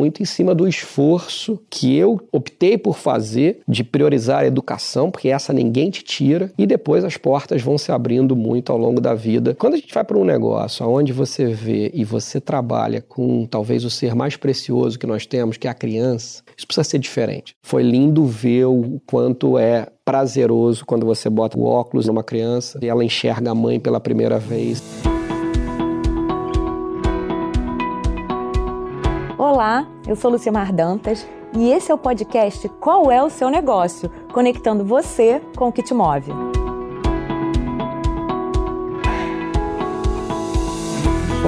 muito em cima do esforço que eu optei por fazer de priorizar a educação, porque essa ninguém te tira, e depois as portas vão se abrindo muito ao longo da vida. Quando a gente vai para um negócio onde você vê e você trabalha com talvez o ser mais precioso que nós temos, que é a criança, isso precisa ser diferente. Foi lindo ver o quanto é prazeroso quando você bota o óculos numa criança e ela enxerga a mãe pela primeira vez. Olá, eu sou Lucimar Dantas e esse é o podcast Qual é o seu negócio? Conectando você com o que te move.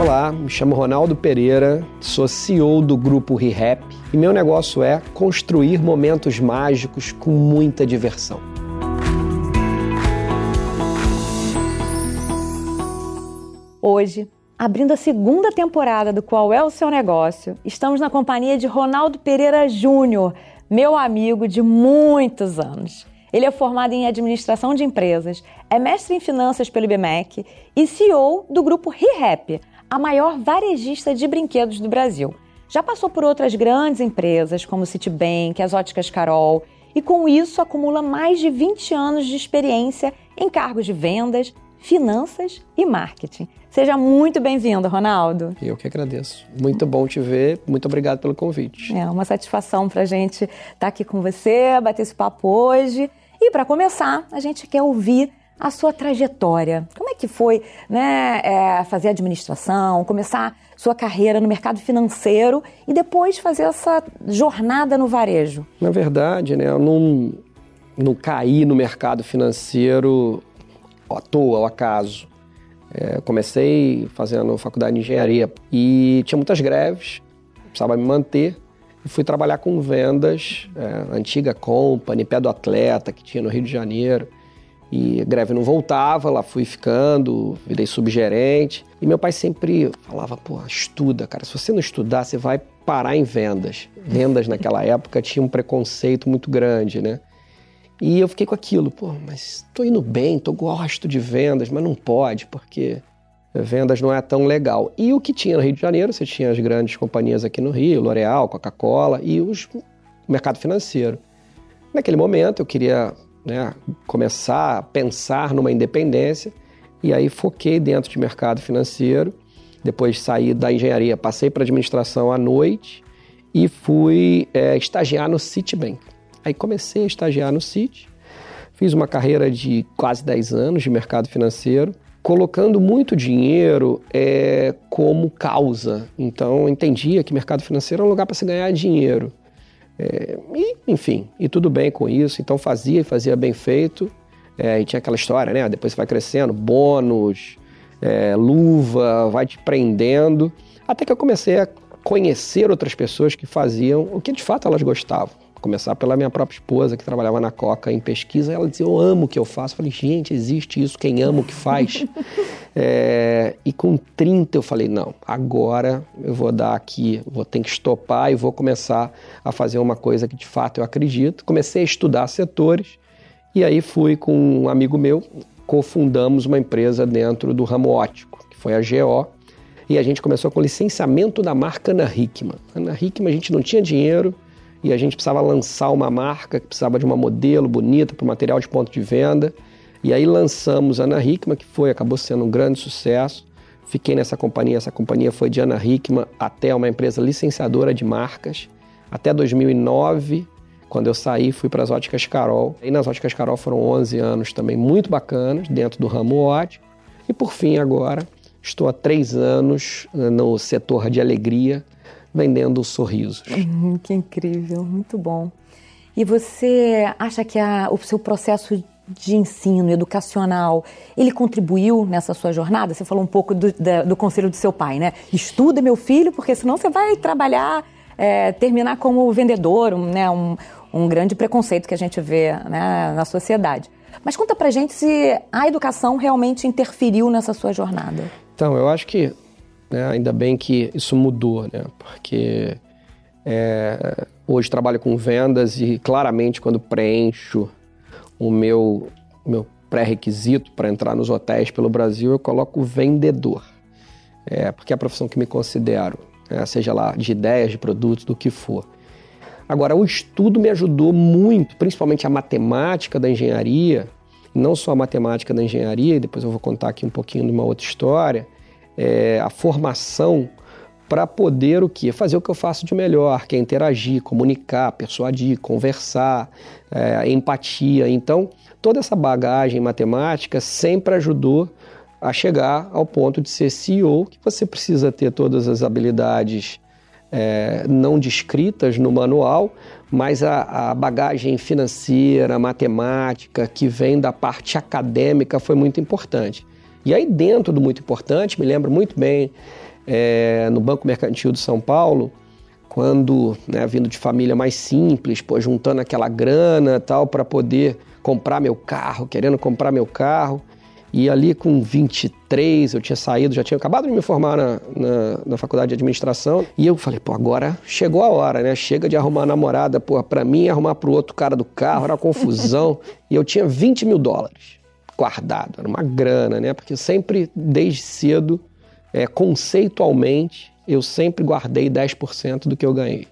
Olá, me chamo Ronaldo Pereira, sou CEO do grupo ReHap e meu negócio é construir momentos mágicos com muita diversão. Hoje, abrindo a segunda temporada do Qual é o seu negócio, estamos na companhia de Ronaldo Pereira Júnior, meu amigo de muitos anos. Ele é formado em administração de empresas, é mestre em finanças pelo IBMEC e CEO do grupo ReHap, a maior varejista de brinquedos do Brasil. Já passou por outras grandes empresas, como Citibank, as Óticas Carol, e com isso acumula mais de 20 anos de experiência em cargos de vendas, finanças e marketing. Seja muito bem-vindo, Ronaldo. Eu que agradeço. Muito bom te ver. Muito obrigado pelo convite. É uma satisfação para a gente estar tá aqui com você, bater esse papo hoje. E para começar, a gente quer ouvir a sua trajetória. Como é que foi né, é, fazer administração, começar sua carreira no mercado financeiro e depois fazer essa jornada no varejo? Na verdade, né, eu não, não caí no mercado financeiro à toa, ao acaso. É, comecei fazendo faculdade de engenharia e tinha muitas greves, precisava me manter. E fui trabalhar com vendas, é, antiga Company, pé do atleta que tinha no Rio de Janeiro. E greve não voltava, lá fui ficando, virei subgerente. E meu pai sempre falava, pô, estuda, cara. Se você não estudar, você vai parar em vendas. Vendas naquela época tinha um preconceito muito grande, né? E eu fiquei com aquilo, pô, mas tô indo bem, tô gosto de vendas, mas não pode, porque vendas não é tão legal. E o que tinha no Rio de Janeiro, você tinha as grandes companhias aqui no Rio, L'Oréal, Coca-Cola e os, o mercado financeiro. Naquele momento eu queria né, começar a pensar numa independência e aí foquei dentro de mercado financeiro. Depois saí da engenharia, passei para administração à noite e fui é, estagiar no Citibank. Aí comecei a estagiar no Citi, fiz uma carreira de quase 10 anos de mercado financeiro, colocando muito dinheiro é, como causa. Então eu entendia que mercado financeiro é um lugar para se ganhar dinheiro. É, e, enfim, e tudo bem com isso, então fazia e fazia bem feito. É, e tinha aquela história, né? Depois você vai crescendo, bônus, é, luva, vai te prendendo. Até que eu comecei a conhecer outras pessoas que faziam o que de fato elas gostavam. Começar pela minha própria esposa, que trabalhava na Coca em pesquisa, ela dizia: Eu amo o que eu faço. Eu falei: Gente, existe isso, quem ama o que faz. é, e com 30 eu falei: Não, agora eu vou dar aqui, vou ter que estopar e vou começar a fazer uma coisa que de fato eu acredito. Comecei a estudar setores e aí fui com um amigo meu, cofundamos uma empresa dentro do ramo ótico, que foi a GO. E a gente começou com o licenciamento da marca Ana Hickman. Ana Hickman, a gente não tinha dinheiro, e a gente precisava lançar uma marca que precisava de uma modelo bonita para o material de ponto de venda. E aí lançamos a Ana Hickman, que foi, acabou sendo um grande sucesso. Fiquei nessa companhia, essa companhia foi de Ana Hickman até uma empresa licenciadora de marcas. Até 2009, quando eu saí, fui para as Óticas Carol. E nas Óticas Carol foram 11 anos também muito bacanas, dentro do ramo ótico. E por fim, agora, estou há três anos eh, no setor de alegria, vendendo sorrisos. Que incrível, muito bom. E você acha que a, o seu processo de ensino educacional, ele contribuiu nessa sua jornada? Você falou um pouco do, da, do conselho do seu pai, né? Estuda, meu filho, porque senão você vai trabalhar, é, terminar como vendedor, um, né? Um, um grande preconceito que a gente vê né, na sociedade. Mas conta pra gente se a educação realmente interferiu nessa sua jornada. Então, eu acho que né? Ainda bem que isso mudou, né? porque é, hoje trabalho com vendas e claramente quando preencho o meu, meu pré-requisito para entrar nos hotéis pelo Brasil, eu coloco vendedor. É, porque é a profissão que me considero. né? seja lá de ideias, de produtos, do que for. Agora, o estudo me ajudou muito, principalmente a matemática da engenharia, não só a matemática da engenharia, e depois eu vou contar aqui um pouquinho de uma outra história, é, a formação para poder o quê? Fazer o que eu faço de melhor, que é interagir, comunicar, persuadir, conversar, é, empatia. Então, toda essa bagagem matemática sempre ajudou a chegar ao ponto de ser CEO, que você precisa ter todas as habilidades é, não descritas no manual, mas a, a, bagagem financeira, matemática, que vem da parte acadêmica foi muito importante. E aí, dentro do muito importante, me lembro muito bem é, no Banco Mercantil de São Paulo, quando, né, vindo de família mais simples, pô, juntando aquela grana tal para poder comprar meu carro, querendo comprar meu carro. E ali com 23, eu tinha saído, já tinha acabado de me formar na, na, na, faculdade de administração. E eu falei, pô, agora chegou a hora, né? Chega de arrumar namorada, pô, pra mim arrumar pro outro cara do carro, era confusão. e eu tinha 20 mil dólares guardado, era uma grana, né? Porque sempre, desde cedo, é, conceitualmente, eu sempre guardei 10% do que eu ganhei.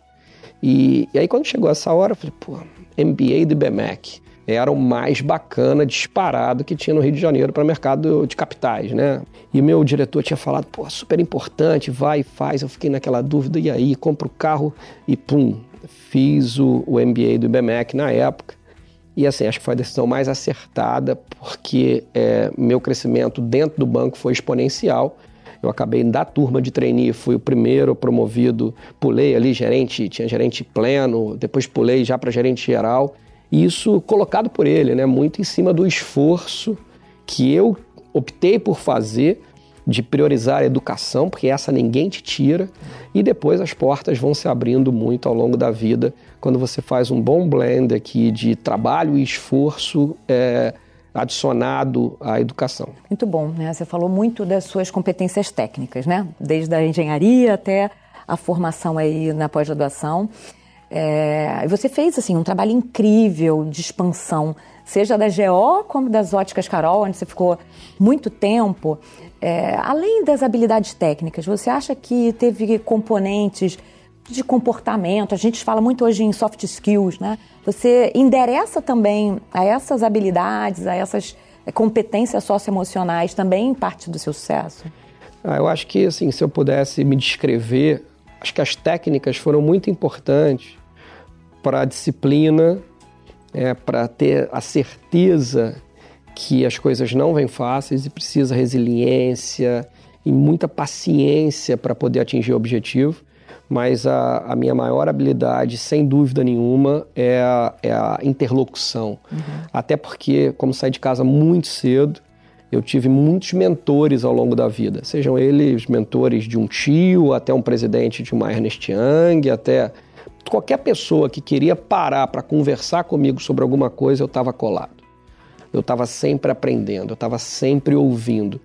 E, e, aí quando chegou essa hora, eu falei, pô, MBA de BMAC era o mais bacana, disparado que tinha no Rio de Janeiro para mercado de capitais, né? E meu diretor tinha falado, pô, super importante, vai e faz. Eu fiquei naquela dúvida, e aí, compro o carro e pum, fiz o, o MBA do IBMEC na época. E assim, acho que foi a decisão mais acertada, porque é, meu crescimento dentro do banco foi exponencial eu acabei da turma de trainee, fui o primeiro promovido, pulei ali gerente, tinha gerente pleno, depois pulei já para gerente geral. E isso colocado por ele, né, muito em cima do esforço que eu optei por fazer de priorizar a educação, porque essa ninguém te tira, e depois as portas vão se abrindo muito ao longo da vida quando você faz um bom blend aqui de trabalho e esforço. É, adicionado à educação. Muito bom, né? Você falou muito das suas competências técnicas, né? Desde a engenharia até a formação aí na pós-graduação. É, você fez assim um trabalho incrível de expansão, seja da GO como das óticas Carol, onde você ficou muito tempo. É, além das habilidades técnicas, você acha que teve componentes de comportamento? A gente fala muito hoje em soft skills, né? Você endereça também a essas habilidades, a essas eh, competências socioemocionais também parte do seu sucesso? Ah, eu acho que, assim, se eu pudesse me descrever, acho que as técnicas foram muito importantes para a disciplina, é, para ter a certeza que as coisas não vêm fáceis e precisa resiliência e muita paciência para poder atingir o objetivo mas a, a, minha maior habilidade, sem dúvida nenhuma, é a, é a interlocução. Uhum. Até porque, como saí de casa muito cedo, eu tive muitos mentores ao longo da vida, sejam eles mentores de um tio, até um presidente de uma Ernest Young, até qualquer pessoa que queria parar para conversar comigo sobre alguma coisa, eu estava colado. Eu estava sempre aprendendo, eu estava sempre ouvindo.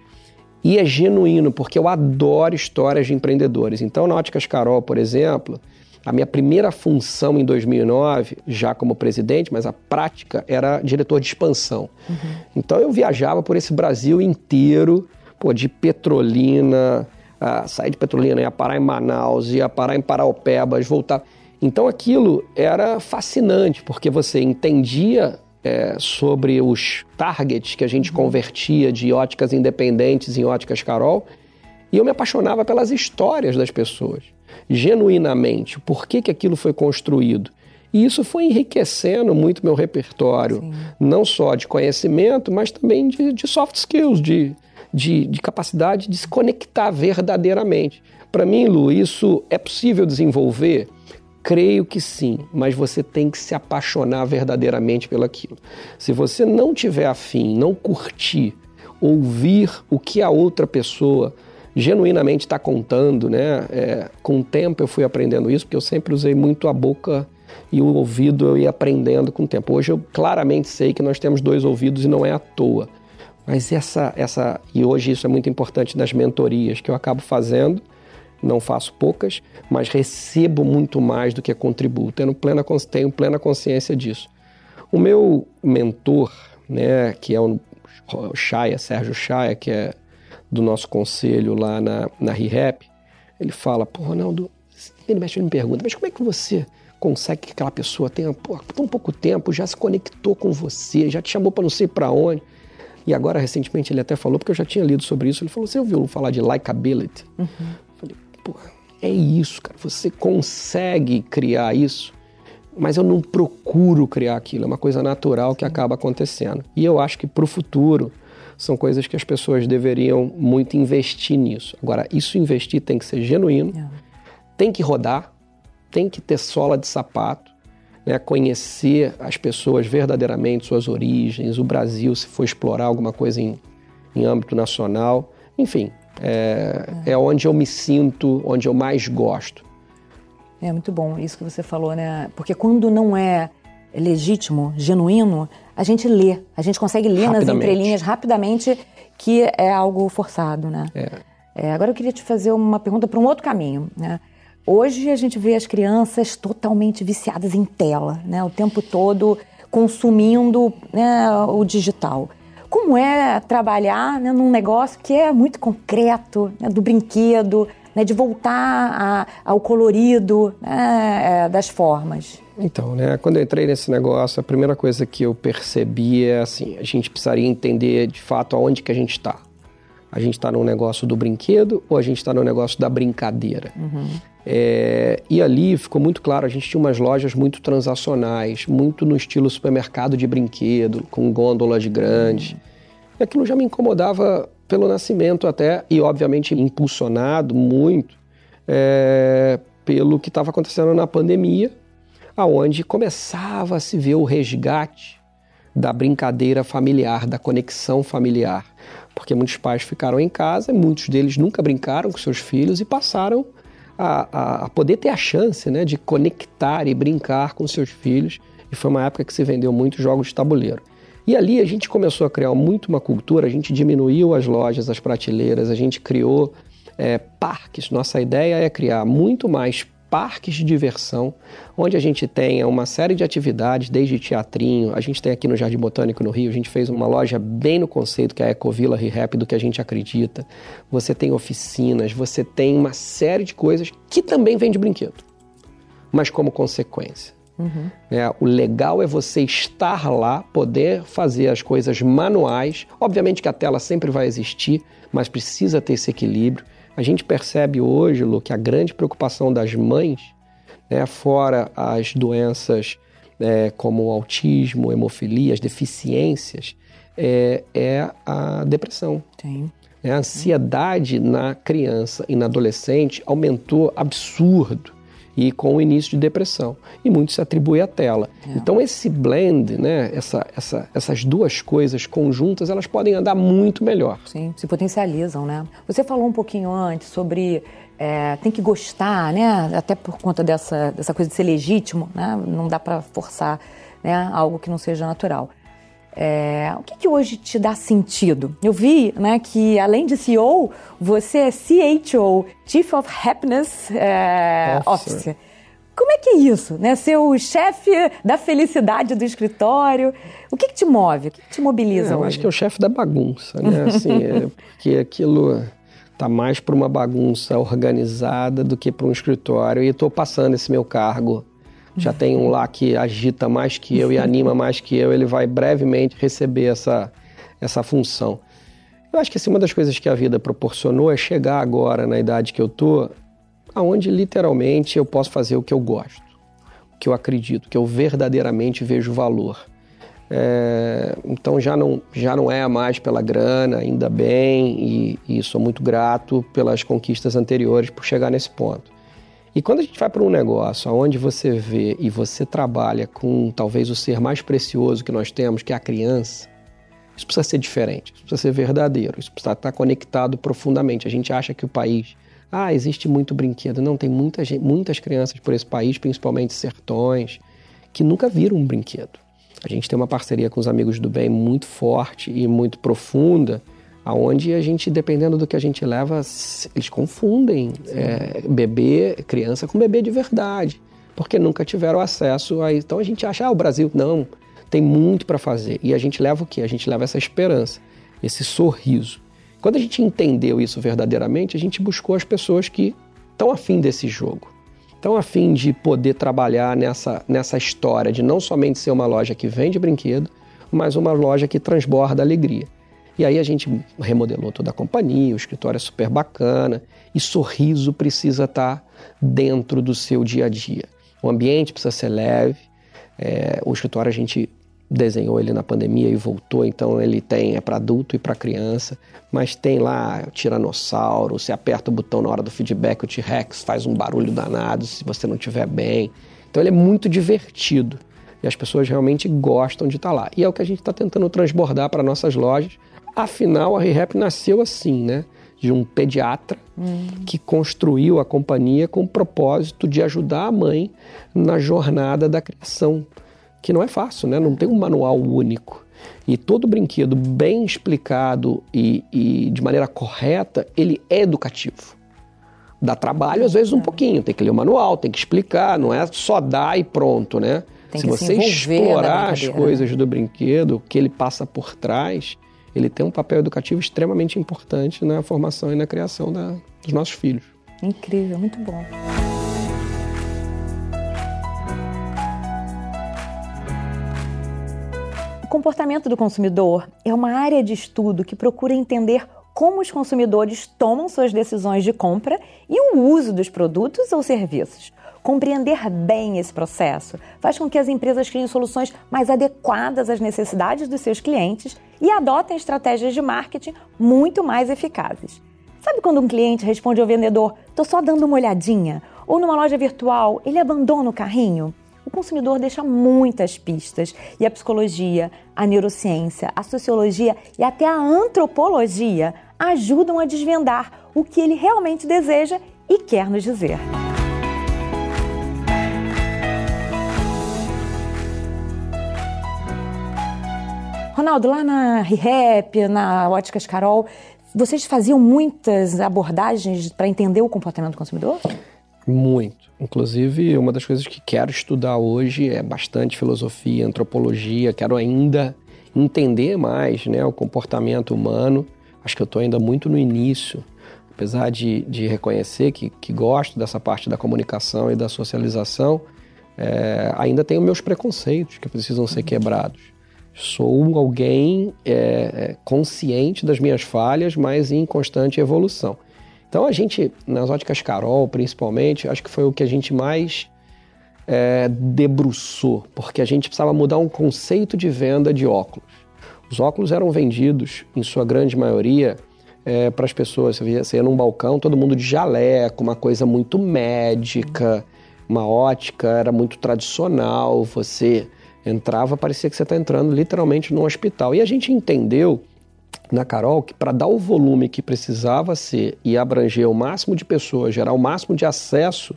E é genuíno, porque eu adoro histórias de empreendedores. Então, na Óticas Carol, por exemplo, a minha primeira função em 2009, já como presidente, mas a prática era diretor de expansão. Uhum. Então eu viajava por esse Brasil inteiro, pô, de Petrolina, a sair de Petrolina, ia parar em Manaus, ia parar em Paraupebas, voltar. Então aquilo era fascinante, porque você entendia é, sobre os targets que a gente convertia de óticas independentes em óticas Carol. E eu me apaixonava pelas histórias das pessoas, genuinamente, por que, que aquilo foi construído. E isso foi enriquecendo muito meu repertório, Sim. não só de conhecimento, mas também de, de soft skills, de, de, de, capacidade de se conectar verdadeiramente. Para mim, Lu, isso é possível desenvolver Creio que sim, mas você tem que se apaixonar verdadeiramente pelo aquilo. Se você não tiver afim, não curtir, ouvir o que a outra pessoa genuinamente está contando, né? É, com o tempo eu fui aprendendo isso, porque eu sempre usei muito a boca e o ouvido eu ia aprendendo com o tempo. Hoje eu claramente sei que nós temos dois ouvidos e não é à toa. Mas essa, essa e hoje isso é muito importante nas mentorias que eu acabo fazendo não faço poucas, mas recebo muito mais do que contribuo, tendo plena, tenho plena consciência disso. O meu mentor, né, que é o Chaya, Sérgio Chaya, que é do nosso conselho lá na, na ReHap, ele fala, pô, Ronaldo, ele mexe me pergunta, mas como é que você consegue que aquela pessoa tenha pô, tão pouco tempo, já se conectou com você, já te chamou para não sei para onde. E agora, recentemente, ele até falou, porque eu já tinha lido sobre isso, ele falou, você ouviu falar de likability? Uhum. Pô, é isso, cara, você consegue criar isso, mas eu não procuro criar aquilo, é uma coisa natural que acaba acontecendo. E eu acho que para o futuro são coisas que as pessoas deveriam muito investir nisso. Agora, isso investir tem que ser genuíno, é. tem que rodar, tem que ter sola de sapato, né, conhecer as pessoas verdadeiramente, suas origens, o Brasil, se for explorar alguma coisa em, em âmbito nacional. Enfim, é, é. onde eu me sinto, onde eu mais gosto. É muito bom isso que você falou, né? Porque quando não é legítimo, genuíno, a gente lê, a gente consegue ler nas entrelinhas rapidamente que é algo forçado, né? É. É, agora eu queria te fazer uma pergunta para um outro caminho, né? Hoje a gente vê as crianças totalmente viciadas em tela, né? O tempo todo consumindo né, o digital. Como é trabalhar né, num negócio que é muito concreto, né, do brinquedo, né, de voltar a, ao colorido né, é, das formas? Então, né, quando eu entrei nesse negócio, a primeira coisa que eu percebi é assim, a gente precisaria entender de fato aonde que a gente está. A gente está no negócio do brinquedo ou a gente está no negócio da brincadeira? Uhum. É, e ali ficou muito claro, a gente tinha umas lojas muito transacionais, muito no estilo supermercado de brinquedo, com gôndolas grandes. Uhum. E aquilo já me incomodava pelo nascimento até, e obviamente impulsionado muito é, pelo que estava acontecendo na pandemia, aonde começava a se ver o resgate da brincadeira familiar, da conexão familiar. Porque muitos pais ficaram em casa, muitos deles nunca brincaram com seus filhos e passaram a, a, a, poder ter a chance né, de conectar e brincar com seus filhos. E foi uma época que se vendeu muitos jogos de tabuleiro. E ali a gente começou a criar muito uma cultura, a gente diminuiu as lojas, as prateleiras, a gente criou é, parques. Nossa ideia é criar muito mais parques de diversão, onde a gente tenha uma série de atividades, desde teatrinho, a gente tem aqui no Jardim Botânico no Rio, a gente fez uma loja bem no conceito que é a Ecovila Rehap, do que a gente acredita. Você tem oficinas, você tem uma série de coisas que também vem de brinquedo, mas como consequência. Uhum. É, o legal é você estar lá, poder fazer as coisas manuais. Obviamente que a tela sempre vai existir, mas precisa ter esse equilíbrio. A gente percebe hoje, Lu, que a grande preocupação das mães, né, fora as doenças é, como o autismo, hemofilia, as deficiências, é, é a depressão. Sim. É, a ansiedade na criança e na adolescente aumentou absurdo e com o início de depressão. E muito se atribui à tela. É. Então esse blend, né, essa, essa, essas duas coisas conjuntas, elas podem andar muito melhor. Sim, se potencializam, né? Você falou um pouquinho antes sobre é, tem que gostar, né? Até por conta dessa, dessa coisa de ser legítimo, né? Não dá para forçar né, algo que não seja natural. É, o que, que, hoje te dá sentido? Eu vi né, que, além de CEO, você é CHO, Chief of Happiness é, Officer. Como é que é isso, né? Ser o chefe da felicidade do escritório. O que, que te move? O que, que te mobiliza? É, eu hoje? acho que é o chefe da bagunça, né? Assim, é porque aquilo tá mais para uma bagunça organizada do que para um escritório. E estou passando esse meu cargo já tem um lá que agita mais que eu e anima mais que eu, ele vai brevemente receber essa, essa função. Eu acho que assim, uma das coisas que a vida proporcionou é chegar agora, na idade que eu tô, aonde literalmente eu posso fazer o que eu gosto, o que eu acredito, o que eu verdadeiramente vejo valor. É, então já não, já não é mais pela grana, ainda bem, e, e sou muito grato pelas conquistas anteriores por chegar nesse ponto. E quando a gente vai para um negócio onde você vê e você trabalha com talvez o ser mais precioso que nós temos, que é a criança, isso precisa ser diferente, isso precisa ser verdadeiro, isso precisa estar conectado profundamente. A gente acha que o país, ah, existe muito brinquedo. Não, tem muita gente, muitas crianças por esse país, principalmente sertões, que nunca viram um brinquedo. A gente tem uma parceria com os Amigos do Bem muito forte e muito profunda, aonde a gente, dependendo do que a gente leva, eles confundem é, bebê, criança com bebê de verdade, porque nunca tiveram acesso a Então a gente acha, ah, o Brasil, não, tem muito para fazer. E a gente leva o quê? A gente leva essa esperança, esse sorriso. Quando a gente entendeu isso verdadeiramente, a gente buscou as pessoas que tão afim desse jogo, tão afim de poder trabalhar nessa, nessa história de não somente ser uma loja que vende brinquedo, mas uma loja que transborda alegria. E aí a gente remodelou toda a companhia, o escritório é super bacana e sorriso precisa estar dentro do seu dia a dia. O ambiente precisa ser leve. É, o escritório a gente desenhou ele na pandemia e voltou, então ele tem é para adulto e para criança, mas tem lá tiranossauro, você aperta o botão na hora do feedback, o T-Rex faz um barulho danado se você não estiver bem. Então ele é muito divertido e as pessoas realmente gostam de estar lá. E é o que a gente está tentando transbordar para nossas lojas. Afinal, a ReHap nasceu assim, né? De um pediatra hum. que construiu a companhia com o propósito de ajudar a mãe na jornada da criação que não é fácil, né? Não tem um manual único. E todo brinquedo bem explicado e, e de maneira correta, ele é educativo. Dá trabalho, às vezes, um pouquinho. Tem que ler o manual, tem que explicar, não é só dar e pronto, né? Tem se você se explorar as coisas do brinquedo, que ele passa por trás, ele tem um papel educativo extremamente importante na formação e na criação da, dos nossos filhos. Incrível, muito bom. comportamento do consumidor é uma área de estudo que procura entender como os consumidores tomam suas decisões de compra e o uso dos produtos ou serviços. Compreender bem esse processo faz com que as empresas criem soluções mais adequadas às necessidades dos seus clientes e adotem estratégias de marketing muito mais eficazes. Sabe quando um cliente responde ao vendedor: "Tô só dando uma olhadinha"? Ou numa loja virtual, ele abandona o carrinho? o consumidor deixa muitas pistas e a psicologia, a neurociência, a sociologia e até a antropologia ajudam a desvendar o que ele realmente deseja e quer nos dizer. Ronaldo, lá na ReHap, na Óticas Carol, vocês faziam muitas abordagens para entender o comportamento do consumidor? Muito. Inclusive, uma das coisas que quero estudar hoje é bastante filosofia, antropologia, quero ainda entender mais né, o comportamento humano. Acho que eu estou ainda muito no início, apesar de, de reconhecer que, que gosto dessa parte da comunicação e da socialização, é, ainda tenho meus preconceitos que precisam ser quebrados. Sou alguém é, é consciente das minhas falhas, mas em constante evolução. Então a gente, nas óticas Carol principalmente, acho que foi o que a gente mais é, debruçou, porque a gente precisava mudar um conceito de venda de óculos. Os óculos eram vendidos, em sua grande maioria, é, para as pessoas. Você ia, você ia num balcão, todo mundo de jaleco, uma coisa muito médica, uma ótica era muito tradicional. Você entrava, parecia que você está entrando literalmente num hospital. E a gente entendeu na Carol que para dar o volume que precisava ser e abranger o máximo de pessoas, gerar o máximo de acesso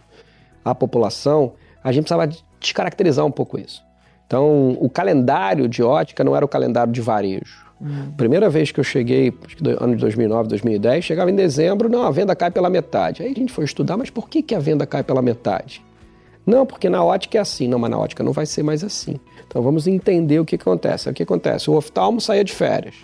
à população, a gente precisava descaracterizar um pouco isso. Então, o calendário de ótica não era o calendário de varejo. Uhum. Primeira vez que eu cheguei, acho que ano de 2009, 2010, chegava em dezembro, não, a venda cai pela metade. Aí a gente foi estudar, mas por que, que a venda cai pela metade? Não, porque na ótica é assim. Não, mas na ótica não vai ser mais assim. Então vamos entender o que acontece. O que acontece? O oftalmo saía de férias.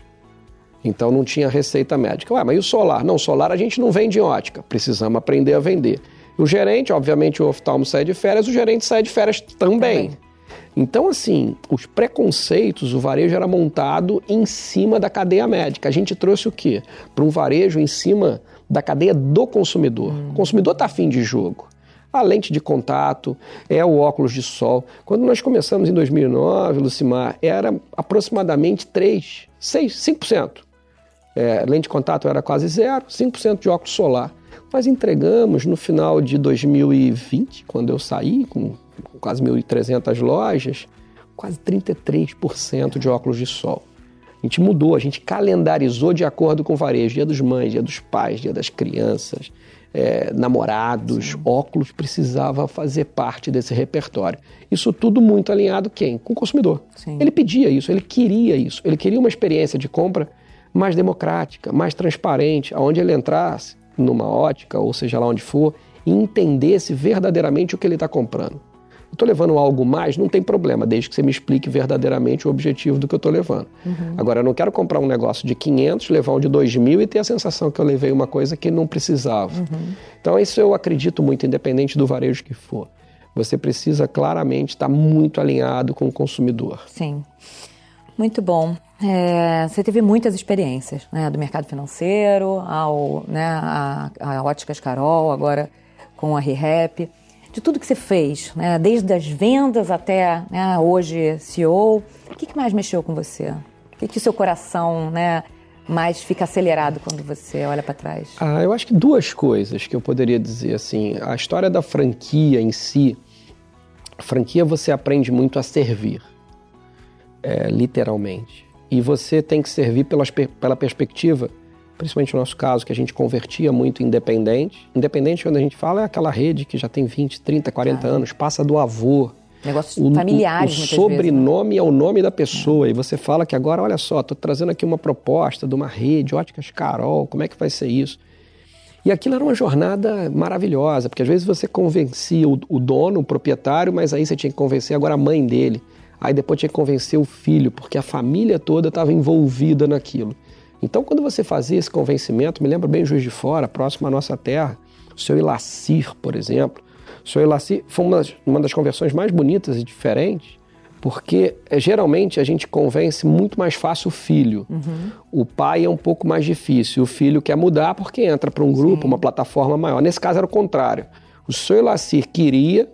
Então não tinha receita médica. Ué, mas e o solar? Não, solar a gente não vende em ótica. Precisamos aprender a vender. O gerente, obviamente, o oftalmo sai de férias, o gerente sai de férias também. também. Então, assim, os preconceitos, o varejo era montado em cima da cadeia médica. A gente trouxe o quê? Para um varejo em cima da cadeia do consumidor. Hum. O consumidor está afim de jogo. A lente de contato, é o óculos de sol. Quando nós começamos em 2009, Lucimar, era aproximadamente 3, 6, 5% é, lente de contato era quase zero, 5% de óculos solar. Nós entregamos no final de 2020, quando eu saí, com quase 1.300 lojas, quase 33% de óculos de sol. A gente mudou, a gente calendarizou de acordo com o varejo. Dia dos mães, dia dos pais, dia das crianças, é, namorados, óculos precisava fazer parte desse repertório. Isso tudo muito alinhado quem? Com o consumidor. Sim. Ele pedia isso, ele queria isso, ele queria uma experiência de compra mais democrática, mais transparente, aonde ele entrasse numa ótica, ou seja lá onde for, e entendesse verdadeiramente o que ele está comprando. Estou levando algo mais, não tem problema, desde que você me explique verdadeiramente o objetivo do que eu estou levando. Uhum. Agora, eu não quero comprar um negócio de 500, levar um de 2 mil e ter a sensação que eu levei uma coisa que não precisava. Uhum. Então, isso eu acredito muito, independente do varejo que for. Você precisa claramente estar muito alinhado com o consumidor. Sim. Muito bom. É, você teve muitas experiências, né, do mercado financeiro, ao, né, a, a Óticas Carol, agora com a ReHap de tudo que você fez, né? desde as vendas até né, hoje CEO, o que, mais mexeu com você? O que, que o seu coração né, mais fica acelerado quando você olha para trás? Ah, eu acho que duas coisas que eu poderia dizer assim. A história da franquia em si, a franquia você aprende muito a servir, é, literalmente. E você tem que servir pelas, pela perspectiva principalmente no nosso caso, que a gente convertia muito independente. Independente, quando a gente fala, é aquela rede que já tem 20, 30, 40 ah. anos, passa do avô. Negócios o, familiares, O, o sobrenome vezes, né? é o nome da pessoa. É. E você fala que agora, olha só, estou trazendo aqui uma proposta de uma rede, Óticas Carol, como é que vai ser isso? E aquilo era uma jornada maravilhosa, porque às vezes você convencia o, o dono, o proprietário, mas aí você tinha que convencer agora a mãe dele. Aí depois tinha que convencer o filho, porque a família toda estava envolvida naquilo. Então, quando você fazia esse convencimento, me lembra bem Juiz de Fora, próximo à nossa terra, o seu Ilacir, por exemplo. O seu Ilacir foi uma, uma das conversões mais bonitas e diferentes, porque é, geralmente a gente convence muito mais fácil o filho. Uhum. O pai é um pouco mais difícil. O filho quer mudar porque entra para um grupo, Sim. uma plataforma maior. Nesse caso era o contrário. O seu Ilacir queria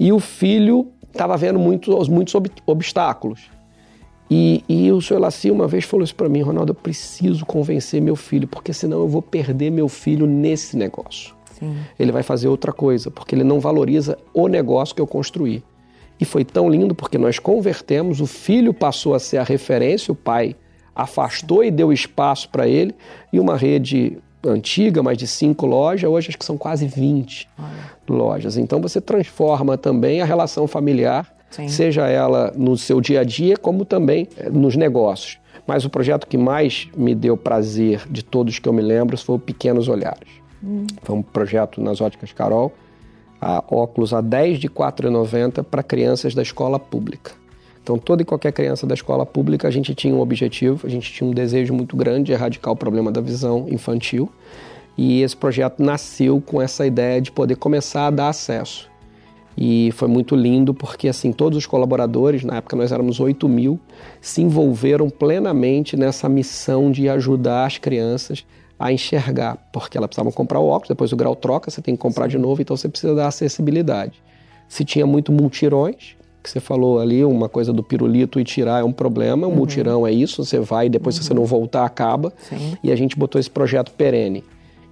e o filho estava vendo muitos obstáculos. E, e o senhor Laci uma vez falou isso para mim, Ronaldo, eu preciso convencer meu filho, porque senão eu vou perder meu filho nesse negócio. Sim. Ele vai fazer outra coisa, porque ele não valoriza o negócio que eu construí. E foi tão lindo porque nós convertemos, o filho passou a ser a referência, o pai afastou e deu espaço para ele, e uma rede antiga, mais de cinco lojas, hoje acho que são quase 20 Olha. lojas. Então você transforma também a relação familiar Sim. seja ela no seu dia a dia, como também eh, nos negócios. Mas o projeto que mais me deu prazer de todos que eu me lembro foi o Pequenos Olhares. Hum. Foi um projeto nas óticas Carol, a óculos a 10 de R$ 4,90 para crianças da escola pública. Então, toda e qualquer criança da escola pública, a gente tinha um objetivo, a gente tinha um desejo muito grande de erradicar o problema da visão infantil. E esse projeto nasceu com essa ideia de poder começar a dar acesso. E foi muito lindo porque assim todos os colaboradores, na época nós éramos 8 mil, se envolveram plenamente nessa missão de ajudar as crianças a enxergar, porque elas precisavam comprar o óculos, depois o grau troca, você tem que comprar de novo, então você precisa dar acessibilidade. Se tinha muito multirões, que você falou ali, uma coisa do pirulito e tirar é um problema, o uhum. multirão é isso, você vai e depois uhum. se você não uhum. voltar acaba. Sim. E a gente botou esse projeto perene.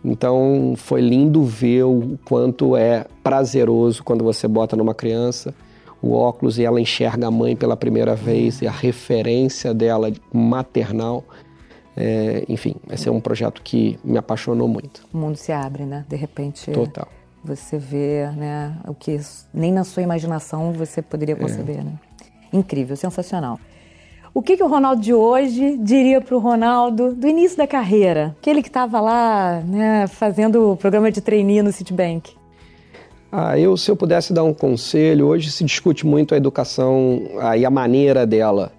Então foi lindo ver o quanto é prazeroso quando você bota numa criança o óculos e ela enxerga a mãe pela primeira vez e a referência dela maternal. É, enfim, esse é um projeto que me apaixonou muito. O mundo se abre, né? De repente. Total. Você vê, né? O que nem na sua imaginação você poderia conceber, é. né? Incrível, sensacional. O que, que o Ronaldo de hoje diria para o Ronaldo do início da carreira? Aquele que estava lá né, fazendo o programa de trainee no Citibank. Ah, eu, se eu pudesse dar um conselho, hoje se discute muito a educação ah, e a maneira dela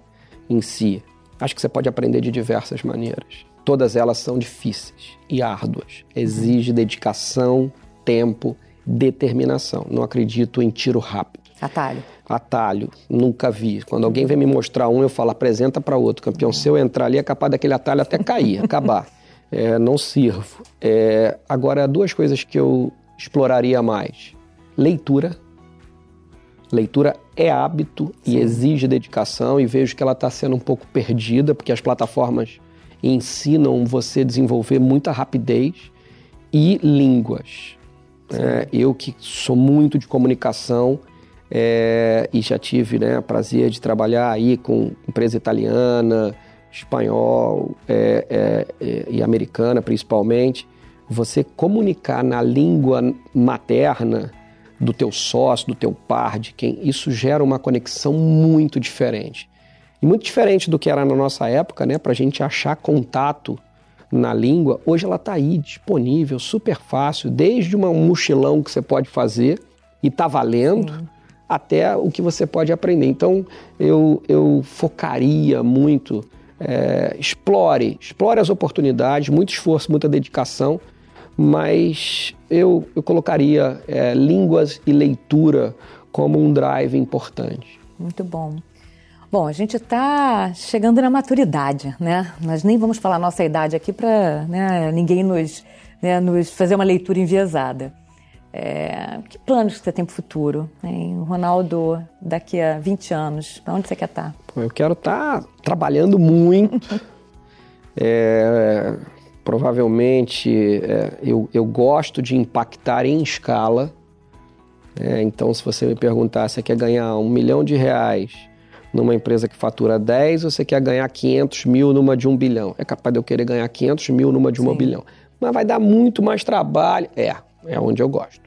em si. Acho que você pode aprender de diversas maneiras. Todas elas são difíceis e árduas. Exige dedicação, tempo, determinação. Não acredito em tiro rápido. Atalho atalho, nunca vi. Quando alguém vem me mostrar um, eu falo, apresenta para outro. Campeão, se eu entrar ali, é capaz daquele atalho até cair, acabar. É, não sirvo. É, agora, duas coisas que eu exploraria mais. Leitura. Leitura é hábito Sim. e exige dedicação, e vejo que ela está sendo um pouco perdida, porque as plataformas ensinam você a desenvolver muita rapidez e línguas. É, eu que sou muito de comunicação, é, e já tive né, prazer de trabalhar aí com empresa italiana, espanhol é, é, é, e americana principalmente. Você comunicar na língua materna do teu sócio, do teu par, de quem isso gera uma conexão muito diferente. E muito diferente do que era na nossa época, né? Para a gente achar contato na língua, hoje ela está aí disponível, super fácil, desde um mochilão que você pode fazer e tá valendo. Sim até o que você pode aprender. Então, eu, eu focaria muito, é, explore, explore as oportunidades, muito esforço, muita dedicação, mas eu, eu colocaria é, línguas e leitura como um drive importante. Muito bom. Bom, a gente está chegando na maturidade, né? Nós nem vamos falar nossa idade aqui para né, ninguém nos, né, nos fazer uma leitura enviesada. É, que planos que você tem para o futuro? Hein? Ronaldo, daqui a 20 anos, para onde você quer estar? Tá? Eu quero estar tá trabalhando muito. é, provavelmente é, eu, eu gosto de impactar em escala. É, então, se você me perguntar se você quer ganhar um milhão de reais numa empresa que fatura 10 ou você quer ganhar 500 mil numa de um bilhão, é capaz de eu querer ganhar 500 mil numa de um bilhão. Mas vai dar muito mais trabalho. É, é onde eu gosto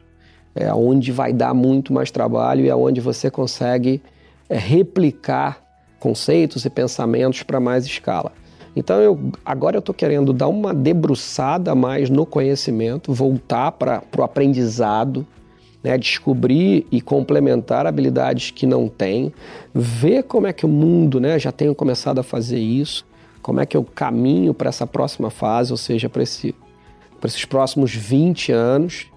é onde vai dar muito mais trabalho e é onde você consegue é, replicar conceitos e pensamentos para mais escala. Então eu agora eu estou querendo dar uma debruçada mais no conhecimento, voltar para o aprendizado, né, descobrir e complementar habilidades que não tem, ver como é que o mundo, né, já tenho começado a fazer isso, como é que eu caminho para essa próxima fase, ou seja, para esse, esses próximos 20 anos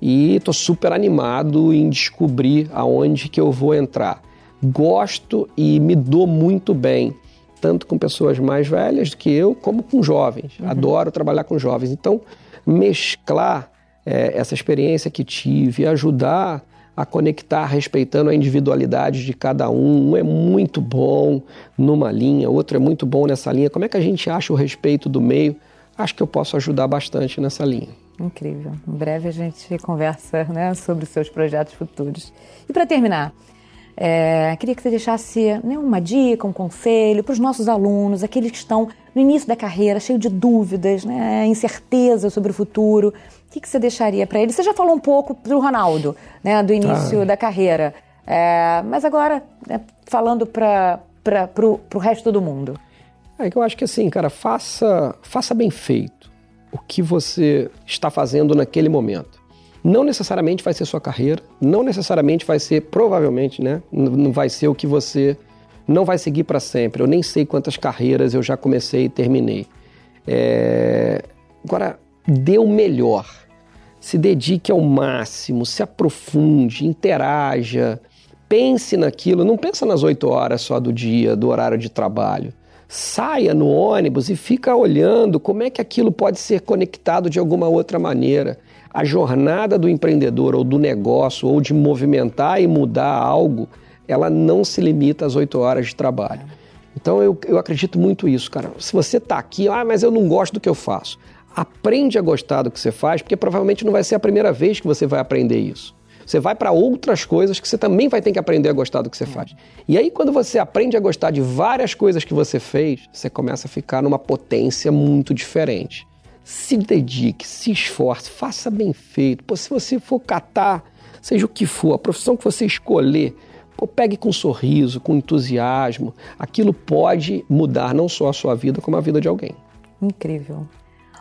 e estou super animado em descobrir aonde que eu vou entrar. Gosto e me dou muito bem, tanto com pessoas mais velhas do que eu, como com jovens. Uhum. Adoro trabalhar com jovens. Então, mesclar é, essa experiência que tive, ajudar a conectar respeitando a individualidade de cada um. Um é muito bom numa linha, outro é muito bom nessa linha. Como é que a gente acha o respeito do meio? Acho que eu posso ajudar bastante nessa linha. Incrível. Em breve a gente conversa né, sobre os seus projetos futuros. E para terminar, é, queria que você deixasse né, uma dica, um conselho para os nossos alunos, aqueles que estão no início da carreira, cheio de dúvidas, né, incerteza sobre o futuro. O que, que você deixaria para eles? Você já falou um pouco do Ronaldo, né, do início ah. da carreira, é, mas agora né, falando para o resto do mundo. É que eu acho que assim, cara, faça, faça bem feito o que você está fazendo naquele momento. Não necessariamente vai ser sua carreira, não necessariamente vai ser, provavelmente, né? Não vai ser o que você não vai seguir para sempre. Eu nem sei quantas carreiras eu já comecei e terminei. É... Agora, dê o melhor. Se dedique ao máximo, se aprofunde, interaja, pense naquilo. Não pensa nas oito horas só do dia, do horário de trabalho saia no ônibus e fica olhando como é que aquilo pode ser conectado de alguma outra maneira. A jornada do empreendedor ou do negócio ou de movimentar e mudar algo, ela não se limita às oito horas de trabalho. Então eu, eu acredito muito isso, cara. Se você está aqui, ah, mas eu não gosto do que eu faço. Aprende a gostar do que você faz, porque provavelmente não vai ser a primeira vez que você vai aprender isso. Você vai para outras coisas que você também vai ter que aprender a gostar do que você é. faz. E aí, quando você aprende a gostar de várias coisas que você fez, você começa a ficar numa potência muito diferente. Se dedique, se esforce, faça bem feito. Pô, se você for catar, seja o que for, a profissão que você escolher, pô, pegue com um sorriso, com entusiasmo. Aquilo pode mudar não só a sua vida, como a vida de alguém. Incrível.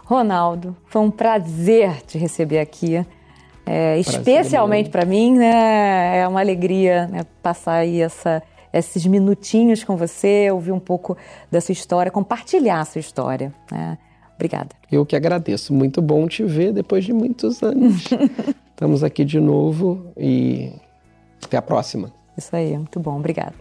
Ronaldo, foi um prazer te receber aqui. É, especialmente para mim, né, é uma alegria né, passar aí essa, esses minutinhos com você, ouvir um pouco da sua história, compartilhar a sua história. Né? Obrigada. Eu que agradeço. Muito bom te ver depois de muitos anos. Estamos aqui de novo e até a próxima. Isso aí, muito bom. Obrigada.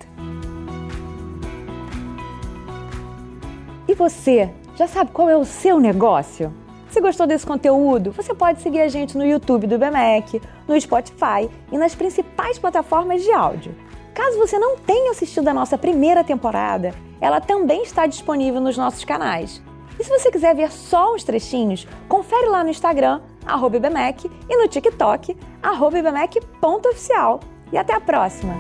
E você, já sabe qual é o seu negócio? Se gostou desse conteúdo, você pode seguir a gente no YouTube do BMEC, no Spotify e nas principais plataformas de áudio. Caso você não tenha assistido a nossa primeira temporada, ela também está disponível nos nossos canais. E se você quiser ver só uns trechinhos, confere lá no Instagram, IBMEC, e no TikTok, IBMEC.oficial. E até a próxima!